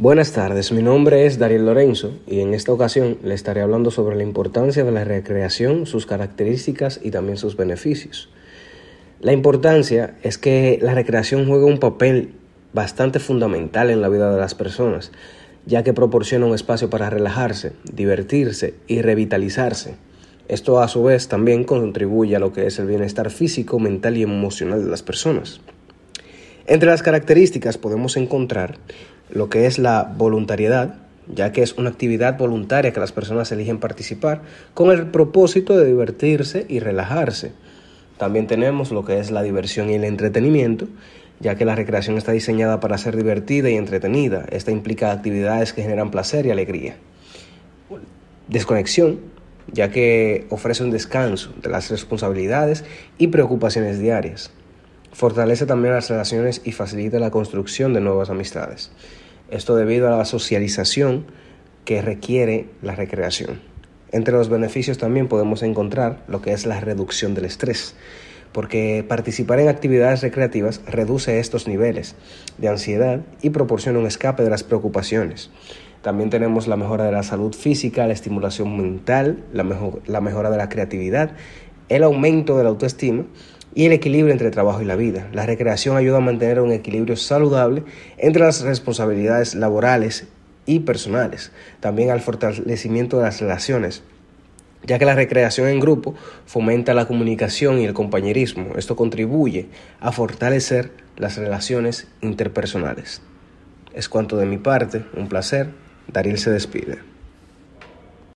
Buenas tardes, mi nombre es Dariel Lorenzo y en esta ocasión le estaré hablando sobre la importancia de la recreación, sus características y también sus beneficios. La importancia es que la recreación juega un papel bastante fundamental en la vida de las personas, ya que proporciona un espacio para relajarse, divertirse y revitalizarse. Esto a su vez también contribuye a lo que es el bienestar físico, mental y emocional de las personas. Entre las características podemos encontrar lo que es la voluntariedad, ya que es una actividad voluntaria que las personas eligen participar con el propósito de divertirse y relajarse. También tenemos lo que es la diversión y el entretenimiento, ya que la recreación está diseñada para ser divertida y entretenida. Esta implica actividades que generan placer y alegría. Desconexión, ya que ofrece un descanso de las responsabilidades y preocupaciones diarias. Fortalece también las relaciones y facilita la construcción de nuevas amistades. Esto debido a la socialización que requiere la recreación. Entre los beneficios también podemos encontrar lo que es la reducción del estrés, porque participar en actividades recreativas reduce estos niveles de ansiedad y proporciona un escape de las preocupaciones. También tenemos la mejora de la salud física, la estimulación mental, la, la mejora de la creatividad, el aumento de la autoestima y el equilibrio entre trabajo y la vida. La recreación ayuda a mantener un equilibrio saludable entre las responsabilidades laborales y personales, también al fortalecimiento de las relaciones, ya que la recreación en grupo fomenta la comunicación y el compañerismo. Esto contribuye a fortalecer las relaciones interpersonales. Es cuanto de mi parte, un placer. Dariel se despide.